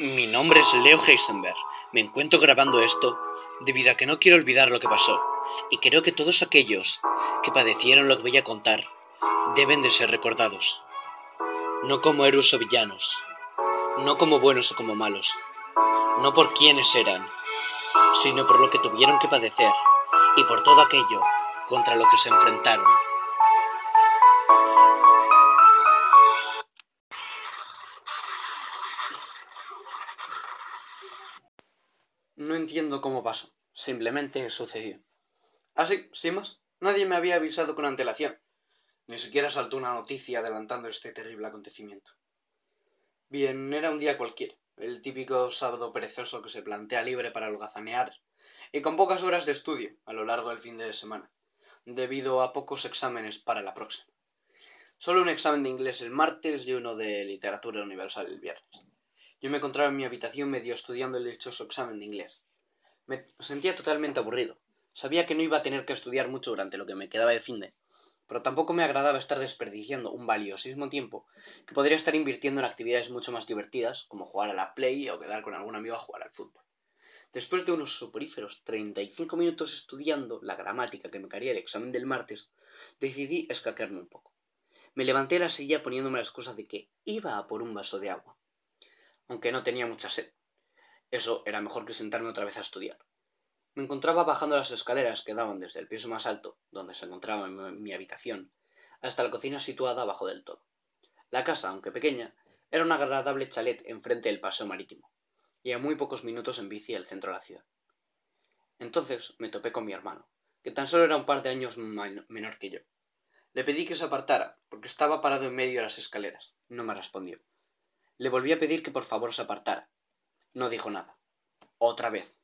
Mi nombre es Leo Heisenberg. Me encuentro grabando esto debido a que no quiero olvidar lo que pasó y creo que todos aquellos que padecieron lo que voy a contar deben de ser recordados. No como héroes o villanos, no como buenos o como malos, no por quienes eran, sino por lo que tuvieron que padecer y por todo aquello contra lo que se enfrentaron. No entiendo cómo pasó, simplemente sucedió. Así, sin más, nadie me había avisado con antelación. Ni siquiera saltó una noticia adelantando este terrible acontecimiento. Bien, era un día cualquiera, el típico sábado perezoso que se plantea libre para holgazanear y con pocas horas de estudio a lo largo del fin de semana, debido a pocos exámenes para la próxima. Solo un examen de inglés el martes y uno de literatura universal el viernes. Yo me encontraba en mi habitación medio estudiando el dichoso examen de inglés. Me sentía totalmente aburrido. Sabía que no iba a tener que estudiar mucho durante lo que me quedaba de fin de, pero tampoco me agradaba estar desperdiciando un valiosísimo tiempo que podría estar invirtiendo en actividades mucho más divertidas, como jugar a la play o quedar con algún amigo a jugar al fútbol. Después de unos soporíferos 35 minutos estudiando la gramática que me caería el examen del martes, decidí escaquearme un poco. Me levanté de la silla poniéndome la excusa de que iba a por un vaso de agua aunque no tenía mucha sed. Eso era mejor que sentarme otra vez a estudiar. Me encontraba bajando las escaleras que daban desde el piso más alto, donde se encontraba mi, habitación, hasta la cocina situada abajo del todo. La casa, aunque pequeña, era un agradable chalet enfrente del paseo marítimo, y a muy pocos minutos en bici al centro de la ciudad. Entonces me topé con mi hermano, que tan solo era un par de años menor que yo. Le pedí que se apartara, porque estaba parado en medio de las escaleras. No me respondió. Le volví a pedir que por favor se apartara. No dijo nada. Otra vez.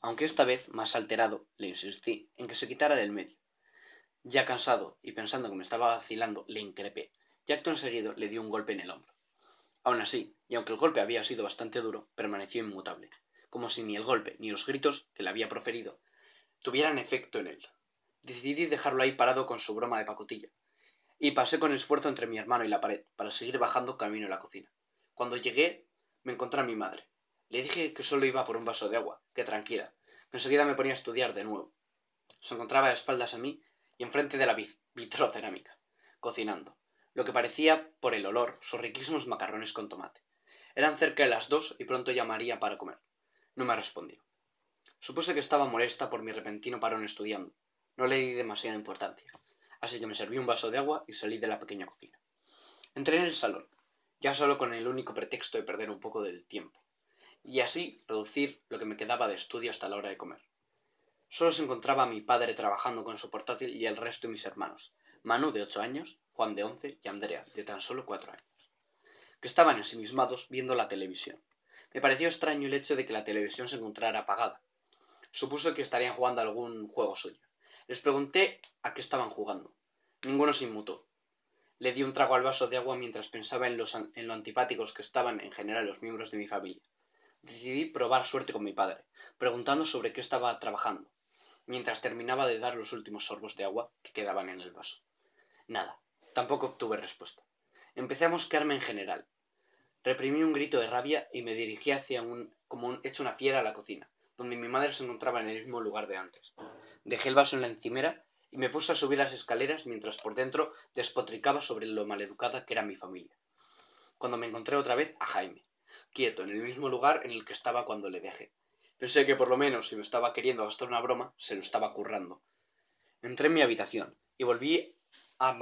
Aunque esta vez, más alterado, le insistí en que se quitara del medio. Ya cansado y pensando que me estaba vacilando, le increpé, y acto enseguido le di un golpe en el hombro. Aún así, y aunque el golpe había sido bastante duro, permaneció inmutable, como si ni el golpe ni los gritos que le había proferido tuvieran efecto en él. Decidí dejarlo ahí parado con su broma de pacotilla, y pasé con esfuerzo entre mi hermano y la pared para seguir bajando camino a la cocina. Cuando llegué, me encontré a mi madre. Le dije que solo iba por un vaso de agua, que tranquila, que enseguida me ponía a estudiar de nuevo. Se encontraba de espaldas a mí y enfrente de la vitrocerámica, cocinando, lo que parecía, por el olor, sus riquísimos macarrones con tomate. Eran cerca de las dos y pronto llamaría para comer. No me respondió. Supuse que estaba molesta por mi repentino parón estudiando. No le di demasiada importancia, así que me serví un vaso de agua y salí de la pequeña cocina. Entré en el salón ya solo con el único pretexto de perder un poco del tiempo, y así reducir lo que me quedaba de estudio hasta la hora de comer. Solo se encontraba mi padre trabajando con su portátil y el resto de mis hermanos, Manu de ocho años, Juan de once y Andrea de tan solo cuatro años, que estaban ensimismados viendo la televisión. Me pareció extraño el hecho de que la televisión se encontrara apagada. Supuso que estarían jugando algún juego suyo. Les pregunté a qué estaban jugando. Ninguno se inmutó. Le di un trago al vaso de agua mientras pensaba en, lo antipáticos que estaban en general los miembros de mi familia. Decidí probar suerte con mi padre, preguntando sobre qué estaba trabajando, mientras terminaba de dar los últimos sorbos de agua que quedaban en el vaso. Nada, tampoco obtuve respuesta. Empecé a mosquearme en general. Reprimí un grito de rabia y me dirigí hacia un, como un, hecho una fiera a la cocina, donde mi madre se encontraba en el mismo lugar de antes. Dejé el vaso en la encimera y me puse a subir las escaleras mientras por dentro despotricaba sobre lo maleducada que era mi familia. Cuando me encontré otra vez a Jaime, quieto en el mismo lugar en el que estaba cuando le dejé. Pensé que por lo menos si me estaba queriendo gastar una broma, se lo estaba currando. Entré en mi habitación y volví a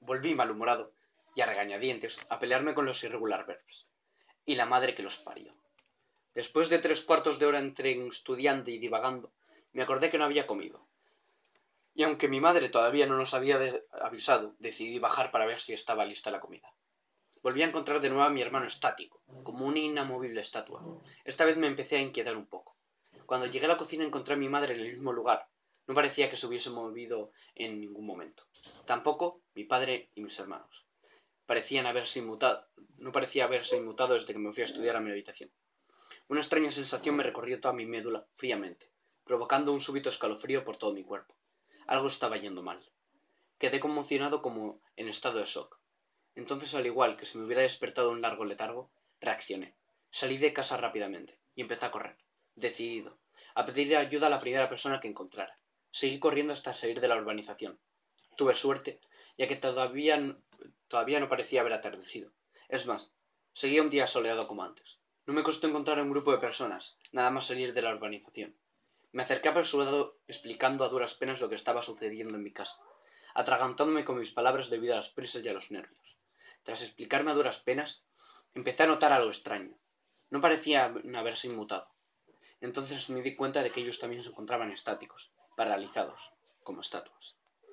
volví malhumorado y a regañadientes a pelearme con los irregular verbs. Y la madre que los parió. Después de tres cuartos de hora entre estudiando y divagando, me acordé que no había comido y aunque mi madre todavía no nos había avisado, decidí bajar para ver si estaba lista la comida. Volví a encontrar de nuevo a mi hermano estático, como una inamovible estatua. Esta vez me empecé a inquietar un poco. Cuando llegué a la cocina encontré a mi madre en el mismo lugar. No parecía que se hubiese movido en ningún momento. Tampoco mi padre y mis hermanos. Parecían haberse inmutado, no parecía haberse inmutado desde que me fui a estudiar a mi habitación. Una extraña sensación me recorrió toda mi médula fríamente, provocando un súbito escalofrío por todo mi cuerpo. Algo estaba yendo mal. Quedé conmocionado como en estado de shock. Entonces, al igual que si me hubiera despertado un largo letargo, reaccioné. Salí de casa rápidamente y empecé a correr, decidido, a pedir ayuda a la primera persona que encontrara. Seguí corriendo hasta salir de la urbanización. Tuve suerte, ya que todavía, todavía no parecía haber atardecido. Es más, seguía un día soleado como antes. No me costó encontrar un grupo de personas, nada más salir de la urbanización. Me acerqué apresurado explicando a duras penas lo que estaba sucediendo en mi casa, atragantándome con mis palabras debido a las prisas y a los nervios. Tras explicarme a duras penas, empecé a notar algo extraño. No parecía haberse inmutado. Entonces me di cuenta de que ellos también se encontraban estáticos, paralizados, como estatuas.